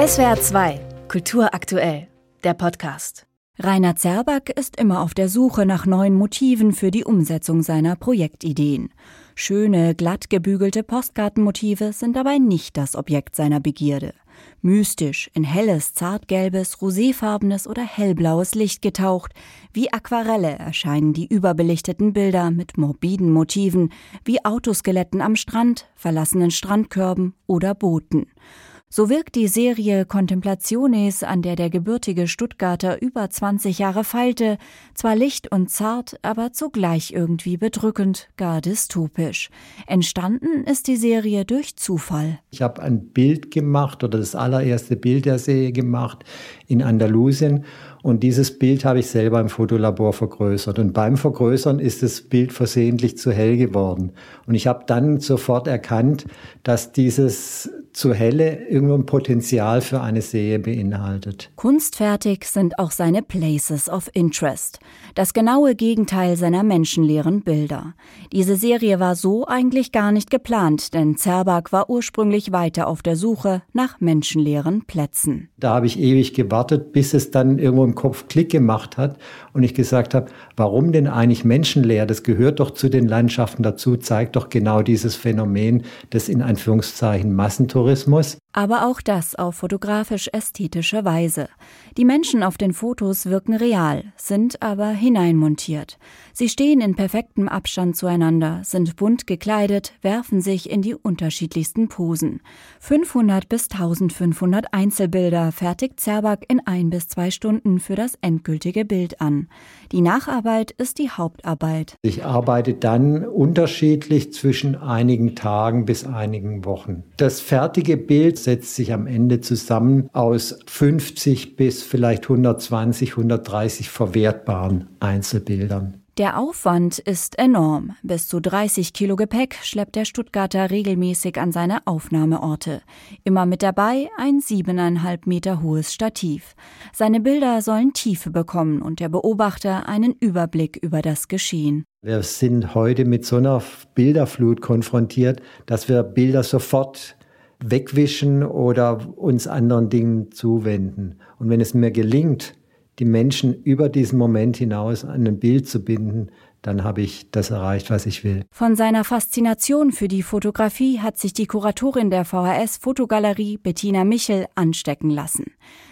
SWR 2, Kultur aktuell, der Podcast. Rainer Zerback ist immer auf der Suche nach neuen Motiven für die Umsetzung seiner Projektideen. Schöne, glatt gebügelte Postkartenmotive sind dabei nicht das Objekt seiner Begierde. Mystisch, in helles, zartgelbes, roséfarbenes oder hellblaues Licht getaucht, wie Aquarelle erscheinen die überbelichteten Bilder mit morbiden Motiven, wie Autoskeletten am Strand, verlassenen Strandkörben oder Booten. So wirkt die Serie Contemplationes, an der der gebürtige Stuttgarter über 20 Jahre feilte, zwar licht und zart, aber zugleich irgendwie bedrückend, gar dystopisch. Entstanden ist die Serie durch Zufall. Ich habe ein Bild gemacht oder das allererste Bild der Serie gemacht in Andalusien und dieses Bild habe ich selber im Fotolabor vergrößert. Und beim Vergrößern ist das Bild versehentlich zu hell geworden. Und ich habe dann sofort erkannt, dass dieses zu helle irgendwo ein Potenzial für eine Serie beinhaltet. Kunstfertig sind auch seine Places of Interest, das genaue Gegenteil seiner menschenleeren Bilder. Diese Serie war so eigentlich gar nicht geplant, denn Zerbak war ursprünglich weiter auf der Suche nach menschenleeren Plätzen. Da habe ich ewig gewartet, bis es dann irgendwo im Kopf Klick gemacht hat und ich gesagt habe, warum denn eigentlich menschenleer? Das gehört doch zu den Landschaften dazu, zeigt doch genau dieses Phänomen des in Anführungszeichen Massentourismus. Aber auch das auf fotografisch-ästhetische Weise. Die Menschen auf den Fotos wirken real, sind aber hineinmontiert. Sie stehen in perfektem Abstand zueinander, sind bunt gekleidet, werfen sich in die unterschiedlichsten Posen. 500 bis 1500 Einzelbilder fertigt Zerbak in ein bis zwei Stunden für das endgültige Bild an. Die Nacharbeit ist die Hauptarbeit. Ich arbeite dann unterschiedlich zwischen einigen Tagen bis einigen Wochen. Das fertige Bild setzt sich am Ende zusammen aus 50 bis vielleicht 120, 130 verwertbaren Einzelbildern. Der Aufwand ist enorm. Bis zu 30 Kilo Gepäck schleppt der Stuttgarter regelmäßig an seine Aufnahmeorte. Immer mit dabei ein siebeneinhalb Meter hohes Stativ. Seine Bilder sollen Tiefe bekommen und der Beobachter einen Überblick über das Geschehen. Wir sind heute mit so einer Bilderflut konfrontiert, dass wir Bilder sofort wegwischen oder uns anderen Dingen zuwenden. Und wenn es mir gelingt, die Menschen über diesen Moment hinaus an ein Bild zu binden, dann habe ich das erreicht, was ich will. Von seiner Faszination für die Fotografie hat sich die Kuratorin der VHS Fotogalerie Bettina Michel anstecken lassen.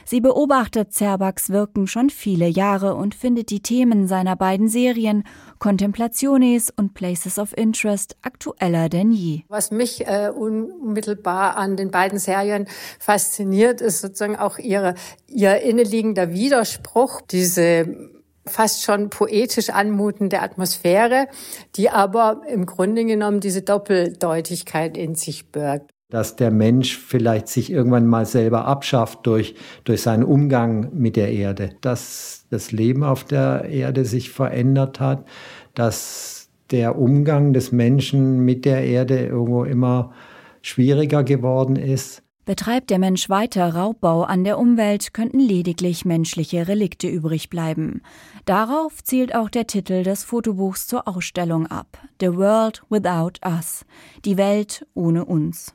Sie beobachtet Zerbaks Wirken schon viele Jahre und findet die Themen seiner beiden Serien Contemplationes und Places of Interest aktueller denn je. Was mich äh, unmittelbar an den beiden Serien fasziniert, ist sozusagen auch ihre, ihr inneliegender Widerspruch, diese fast schon poetisch anmutende Atmosphäre, die aber im Grunde genommen diese Doppeldeutigkeit in sich birgt. Dass der Mensch vielleicht sich irgendwann mal selber abschafft durch, durch seinen Umgang mit der Erde, dass das Leben auf der Erde sich verändert hat, dass der Umgang des Menschen mit der Erde irgendwo immer schwieriger geworden ist. Betreibt der Mensch weiter Raubbau an der Umwelt, könnten lediglich menschliche Relikte übrig bleiben. Darauf zielt auch der Titel des Fotobuchs zur Ausstellung ab. The World Without Us. Die Welt ohne uns.